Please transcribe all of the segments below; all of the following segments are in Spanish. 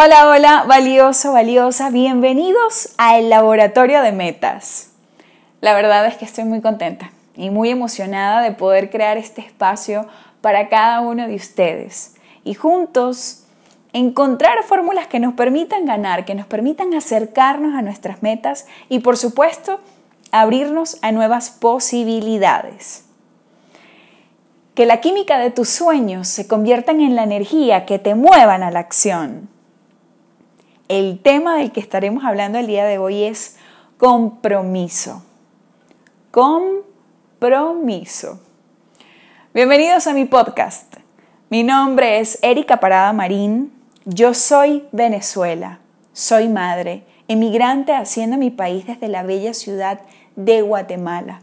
Hola, hola, valioso, valiosa, bienvenidos al Laboratorio de Metas. La verdad es que estoy muy contenta y muy emocionada de poder crear este espacio para cada uno de ustedes y juntos encontrar fórmulas que nos permitan ganar, que nos permitan acercarnos a nuestras metas y por supuesto abrirnos a nuevas posibilidades. Que la química de tus sueños se conviertan en la energía que te muevan a la acción. El tema del que estaremos hablando el día de hoy es compromiso. Compromiso. Bienvenidos a mi podcast. Mi nombre es Erika Parada Marín. Yo soy Venezuela. Soy madre, emigrante haciendo mi país desde la bella ciudad de Guatemala.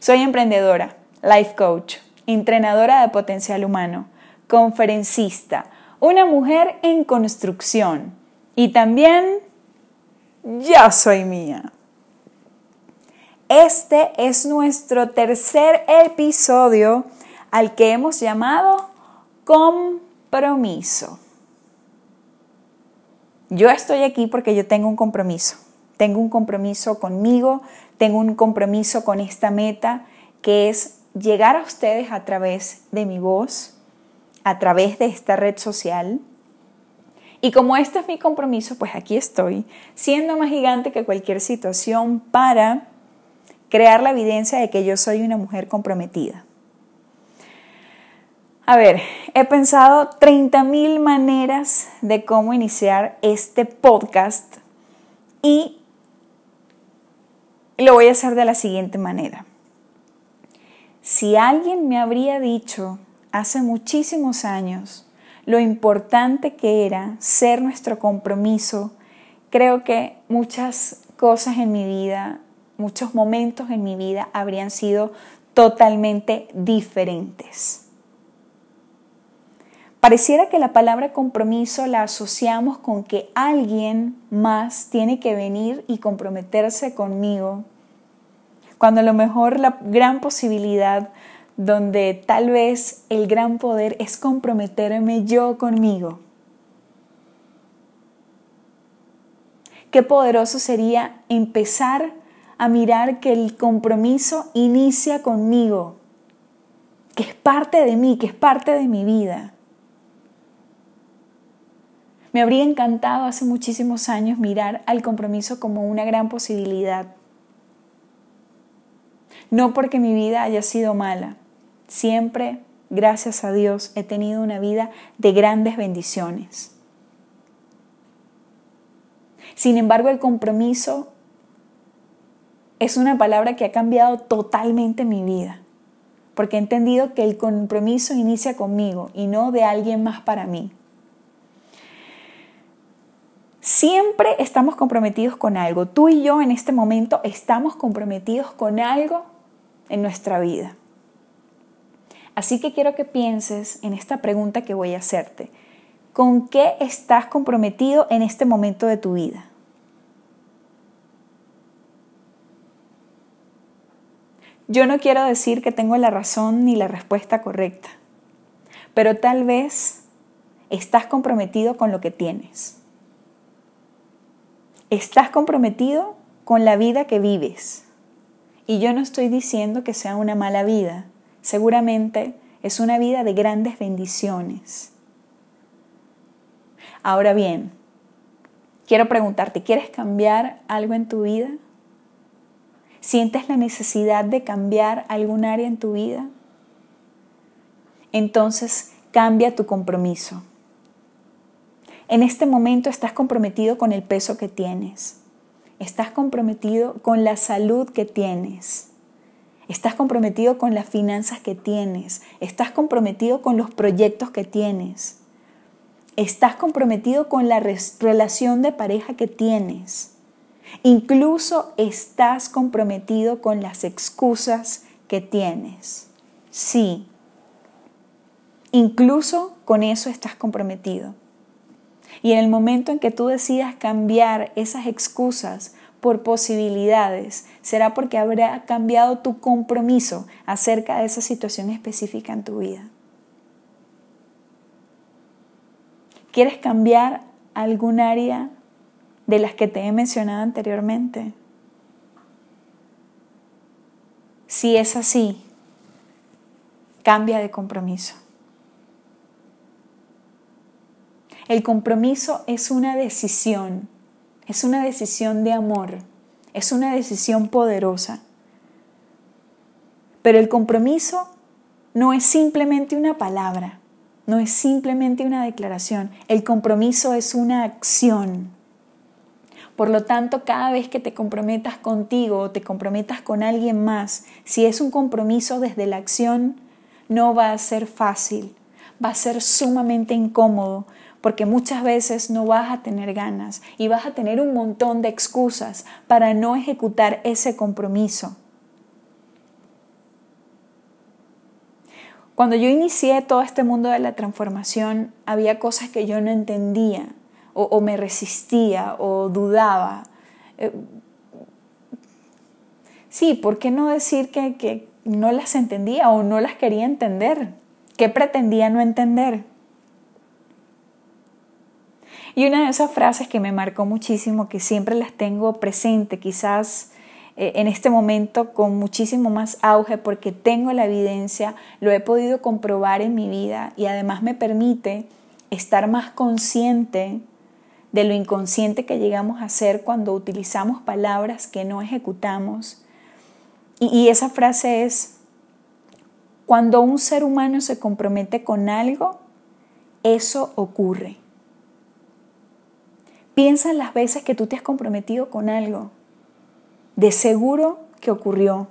Soy emprendedora, life coach, entrenadora de potencial humano, conferencista, una mujer en construcción y también ya soy mía. Este es nuestro tercer episodio al que hemos llamado compromiso. Yo estoy aquí porque yo tengo un compromiso. Tengo un compromiso conmigo, tengo un compromiso con esta meta que es llegar a ustedes a través de mi voz, a través de esta red social y como este es mi compromiso, pues aquí estoy, siendo más gigante que cualquier situación para crear la evidencia de que yo soy una mujer comprometida. A ver, he pensado 30.000 maneras de cómo iniciar este podcast y lo voy a hacer de la siguiente manera. Si alguien me habría dicho hace muchísimos años lo importante que era ser nuestro compromiso, creo que muchas cosas en mi vida, muchos momentos en mi vida habrían sido totalmente diferentes. Pareciera que la palabra compromiso la asociamos con que alguien más tiene que venir y comprometerse conmigo, cuando a lo mejor la gran posibilidad donde tal vez el gran poder es comprometerme yo conmigo. Qué poderoso sería empezar a mirar que el compromiso inicia conmigo, que es parte de mí, que es parte de mi vida. Me habría encantado hace muchísimos años mirar al compromiso como una gran posibilidad. No porque mi vida haya sido mala, Siempre, gracias a Dios, he tenido una vida de grandes bendiciones. Sin embargo, el compromiso es una palabra que ha cambiado totalmente mi vida, porque he entendido que el compromiso inicia conmigo y no de alguien más para mí. Siempre estamos comprometidos con algo. Tú y yo en este momento estamos comprometidos con algo en nuestra vida. Así que quiero que pienses en esta pregunta que voy a hacerte. ¿Con qué estás comprometido en este momento de tu vida? Yo no quiero decir que tengo la razón ni la respuesta correcta, pero tal vez estás comprometido con lo que tienes. Estás comprometido con la vida que vives. Y yo no estoy diciendo que sea una mala vida, seguramente es una vida de grandes bendiciones. Ahora bien, quiero preguntarte, ¿quieres cambiar algo en tu vida? ¿Sientes la necesidad de cambiar algún área en tu vida? Entonces, cambia tu compromiso. En este momento estás comprometido con el peso que tienes. Estás comprometido con la salud que tienes. Estás comprometido con las finanzas que tienes. Estás comprometido con los proyectos que tienes. Estás comprometido con la relación de pareja que tienes. Incluso estás comprometido con las excusas que tienes. Sí. Incluso con eso estás comprometido. Y en el momento en que tú decidas cambiar esas excusas por posibilidades, será porque habrá cambiado tu compromiso acerca de esa situación específica en tu vida. ¿Quieres cambiar algún área de las que te he mencionado anteriormente? Si es así, cambia de compromiso. El compromiso es una decisión, es una decisión de amor, es una decisión poderosa. Pero el compromiso no es simplemente una palabra, no es simplemente una declaración, el compromiso es una acción. Por lo tanto, cada vez que te comprometas contigo o te comprometas con alguien más, si es un compromiso desde la acción, no va a ser fácil, va a ser sumamente incómodo, porque muchas veces no vas a tener ganas y vas a tener un montón de excusas para no ejecutar ese compromiso. Cuando yo inicié todo este mundo de la transformación, había cosas que yo no entendía o, me resistía o dudaba. Eh, sí, ¿por qué no decir que, que no las entendía o no las quería entender? ¿Qué pretendía no entender? Y una de esas frases que me marcó muchísimo, que siempre las tengo presente, quizás eh, en este momento con muchísimo más auge porque tengo la evidencia, lo he podido comprobar en mi vida y además me permite estar más consciente de lo inconsciente que llegamos a ser cuando utilizamos palabras que no ejecutamos. Y, y esa frase es, cuando un ser humano se compromete con algo, eso ocurre. Piensa en las veces que tú te has comprometido con algo. De seguro que ocurrió.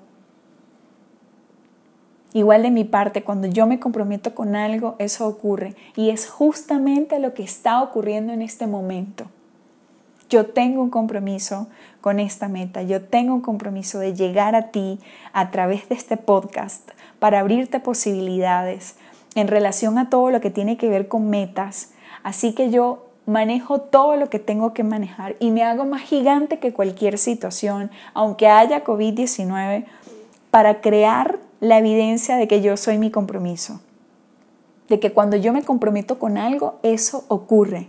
Igual de mi parte, cuando yo me comprometo con algo, eso ocurre. Y es justamente lo que está ocurriendo en este momento. Yo tengo un compromiso con esta meta. Yo tengo un compromiso de llegar a ti a través de este podcast para abrirte posibilidades en relación a todo lo que tiene que ver con metas. Así que yo manejo todo lo que tengo que manejar y me hago más gigante que cualquier situación, aunque haya COVID-19, para crear la evidencia de que yo soy mi compromiso, de que cuando yo me comprometo con algo, eso ocurre.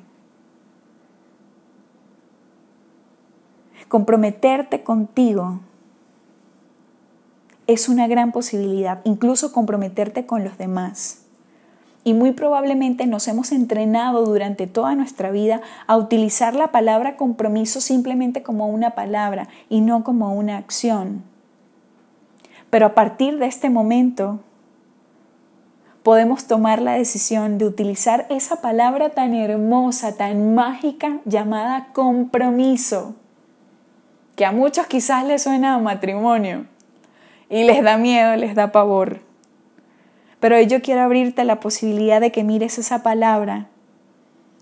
Comprometerte contigo es una gran posibilidad, incluso comprometerte con los demás. Y muy probablemente nos hemos entrenado durante toda nuestra vida a utilizar la palabra compromiso simplemente como una palabra y no como una acción. Pero a partir de este momento podemos tomar la decisión de utilizar esa palabra tan hermosa, tan mágica llamada compromiso, que a muchos quizás les suena a matrimonio y les da miedo, les da pavor. Pero yo quiero abrirte la posibilidad de que mires esa palabra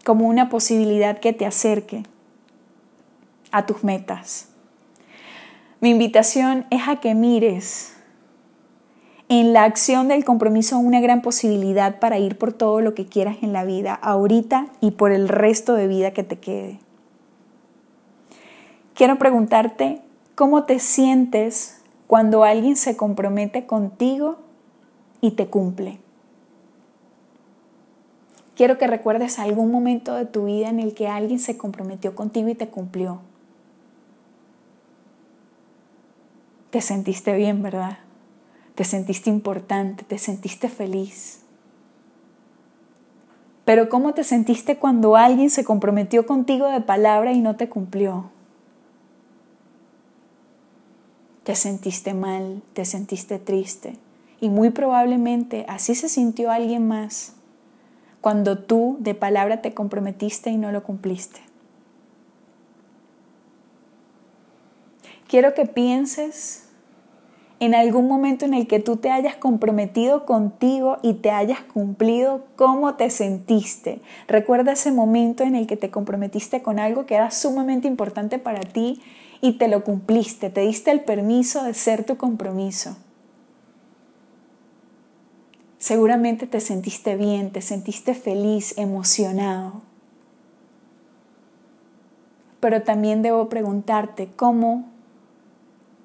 como una posibilidad que te acerque a tus metas. Mi invitación es a que mires en la acción del compromiso una gran posibilidad para ir por todo lo que quieras en la vida, ahorita y por el resto de vida que te quede. Quiero preguntarte cómo te sientes cuando alguien se compromete contigo y te cumple. Quiero que recuerdes algún momento de tu vida en el que alguien se comprometió contigo y te cumplió. Te sentiste bien, ¿verdad? Te sentiste importante, te sentiste feliz. Pero ¿cómo te sentiste cuando alguien se comprometió contigo de palabra y no te cumplió? Te sentiste mal, te sentiste triste, y muy probablemente así se sintió alguien más cuando tú de palabra te comprometiste y no lo cumpliste. Quiero que pienses en algún momento en el que tú te hayas comprometido contigo y te hayas cumplido, cómo te sentiste. Recuerda ese momento en el que te comprometiste con algo que era sumamente importante para ti y te lo cumpliste, te diste el permiso de ser tu compromiso. Seguramente te sentiste bien, te sentiste feliz, emocionado. Pero también debo preguntarte cómo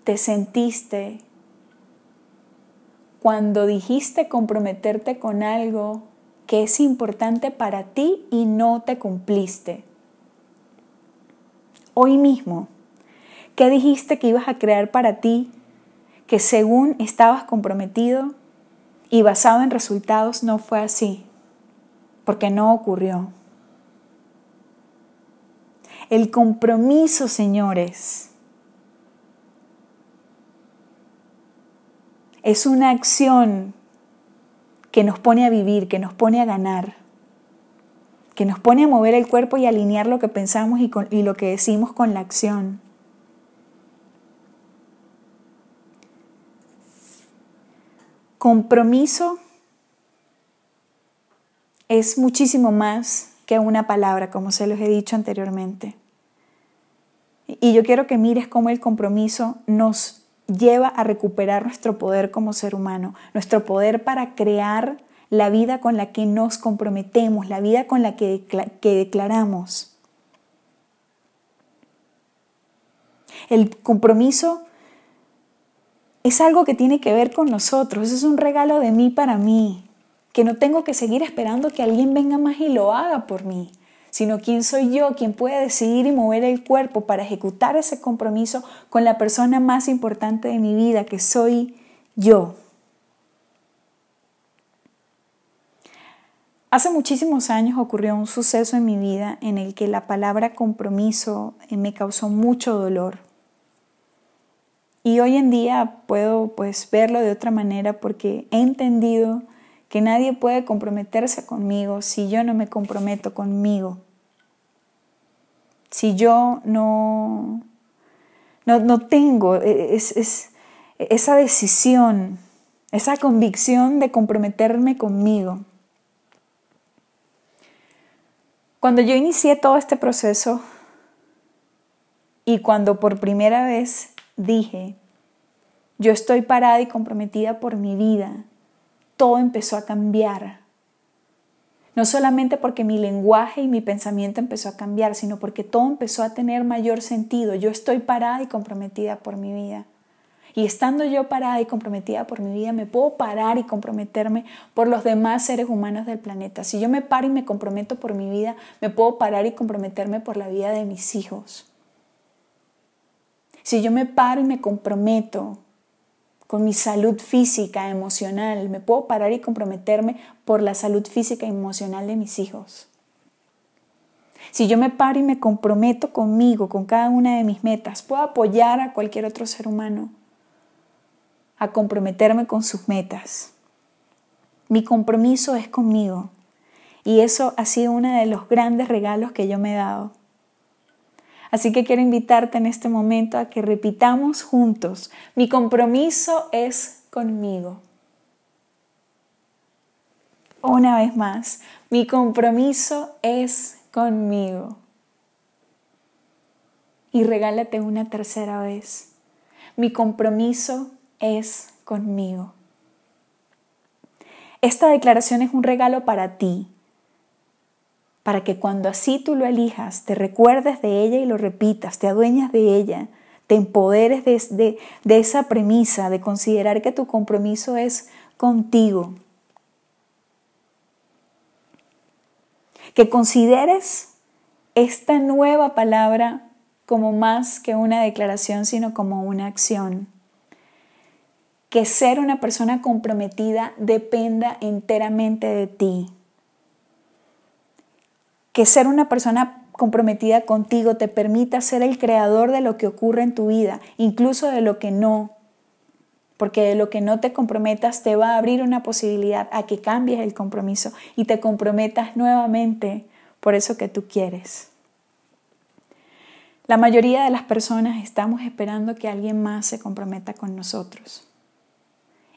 te sentiste cuando dijiste comprometerte con algo que es importante para ti y no te cumpliste. hoy mismo? ¿Qué dijiste que ibas a crear para ti que según estabas comprometido y basado en resultados no fue así? Porque no ocurrió. El compromiso, señores, es una acción que nos pone a vivir, que nos pone a ganar, que nos pone a mover el cuerpo y alinear lo que pensamos y, lo que decimos con la acción. Compromiso es muchísimo más que una palabra, como se los he dicho anteriormente. Y yo quiero que mires cómo el compromiso nos lleva a recuperar nuestro poder como ser humano, nuestro poder para crear la vida con la que nos comprometemos, la vida con la que, declaramos. El compromiso es algo que tiene que ver con nosotros, es un regalo de mí para mí, que no tengo que seguir esperando que alguien venga más y lo haga por mí sino quién soy yo quien puede decidir y mover el cuerpo para ejecutar ese compromiso con la persona más importante de mi vida, que soy yo. Hace muchísimos años ocurrió un suceso en mi vida en el que la palabra compromiso eh, me causó mucho dolor. Y hoy en día puedo pues verlo de otra manera porque he entendido que nadie puede comprometerse conmigo si yo no me comprometo conmigo si yo no, no, tengo e, esa decisión, esa convicción de comprometerme conmigo. Cuando yo inicié todo este proceso y cuando por primera vez dije, yo estoy parada y comprometida por mi vida, todo empezó a cambiar no solamente porque mi lenguaje y mi pensamiento empezó a cambiar, sino porque todo empezó a tener mayor sentido. Yo estoy parada y comprometida por mi vida. Y estando yo parada y comprometida por mi vida, me puedo parar y comprometerme por los demás seres humanos del planeta. Si yo me paro y me comprometo por mi vida, me puedo parar y comprometerme por la vida de mis hijos. Si yo me paro y me comprometo con mi salud física, emocional. Me puedo parar y comprometerme por la salud física y emocional de mis hijos. Si yo me paro y me comprometo conmigo, con cada una de mis metas, puedo apoyar a cualquier otro ser humano a comprometerme con sus metas. Mi compromiso es conmigo y eso ha sido uno de los grandes regalos que yo me he dado. Así que quiero invitarte en este momento a que repitamos juntos, mi compromiso es conmigo. Una vez más, mi compromiso es conmigo. Y regálate una tercera vez. Mi compromiso es conmigo. Esta declaración es un regalo para ti, para que cuando así tú lo elijas, te recuerdes de ella y lo repitas, te adueñas de ella, te empoderes de, de, esa premisa, de considerar que tu compromiso es contigo. Que consideres esta nueva palabra como más que una declaración, sino como una acción. Que ser una persona comprometida dependa enteramente de ti que ser una persona comprometida contigo te permita ser el creador de lo que ocurre en tu vida, incluso de lo que no. Porque de lo que no te comprometas te va a abrir una posibilidad a que cambies el compromiso y te comprometas nuevamente por eso que tú quieres. La mayoría de las personas estamos esperando que alguien más se comprometa con nosotros.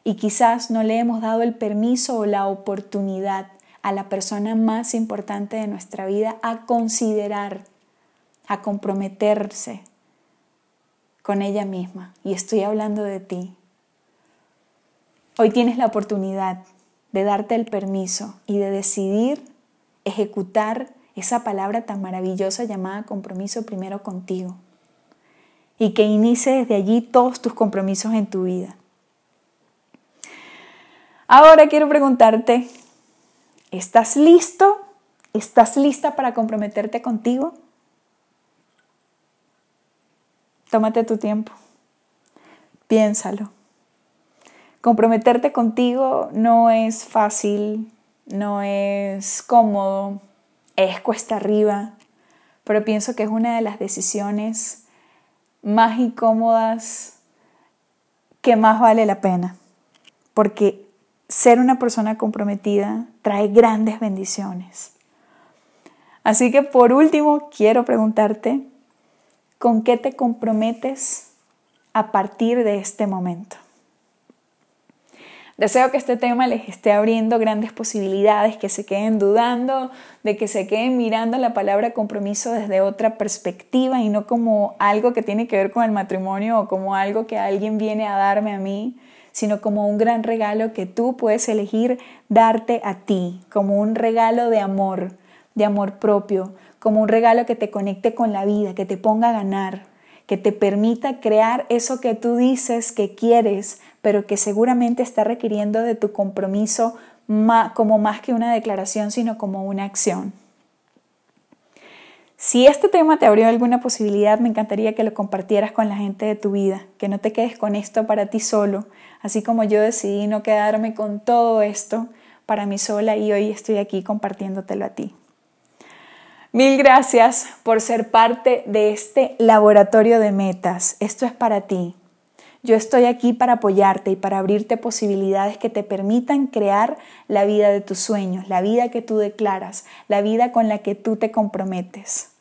Y quizás no le hemos dado el permiso o la oportunidad a la persona más importante de nuestra vida a considerar, a comprometerse con ella misma. Y estoy hablando de ti. Hoy tienes la oportunidad de darte el permiso y de decidir ejecutar esa palabra tan maravillosa llamada compromiso primero contigo. Y que inicie desde allí todos tus compromisos en tu vida. Ahora quiero preguntarte, ¿Estás listo? ¿Estás lista para comprometerte contigo? tómate tu tiempo, piénsalo. Comprometerte contigo no es fácil, no es cómodo, es cuesta arriba, pero pienso que es una de las decisiones más incómodas que más vale la pena, porque ser una persona comprometida trae grandes bendiciones. Así que por último, quiero preguntarte, ¿con qué te comprometes a partir de este momento? Deseo que este tema les esté abriendo grandes posibilidades, que se queden dudando, de que se queden mirando la palabra compromiso desde otra perspectiva y no como algo que tiene que ver con el matrimonio o como algo que alguien viene a darme a mí, sino como un gran regalo que tú puedes elegir darte a ti, como un regalo de amor, de amor propio, como un regalo que te conecte con la vida, que te ponga a ganar, que te permita crear eso que tú dices que quieres, pero que seguramente está requiriendo de tu compromiso como más que una declaración, sino como una acción. Si este tema te abrió alguna posibilidad, me encantaría que lo compartieras con la gente de tu vida, que no te quedes con esto para ti solo, así como yo decidí no quedarme con todo esto para mí sola y hoy estoy aquí compartiéndotelo a ti. Mil gracias por ser parte de este laboratorio de metas. Esto es para ti. Yo estoy aquí para apoyarte y para abrirte posibilidades que te permitan crear la vida de tus sueños, la vida que tú declaras, la vida con la que tú te comprometes.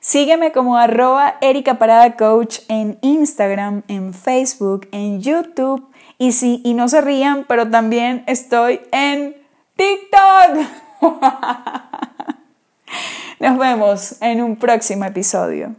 Sígueme como arroba Erika Parada Coach en Instagram, en Facebook, en YouTube y sí, y no se rían, pero también estoy en TikTok. Nos vemos en un próximo episodio.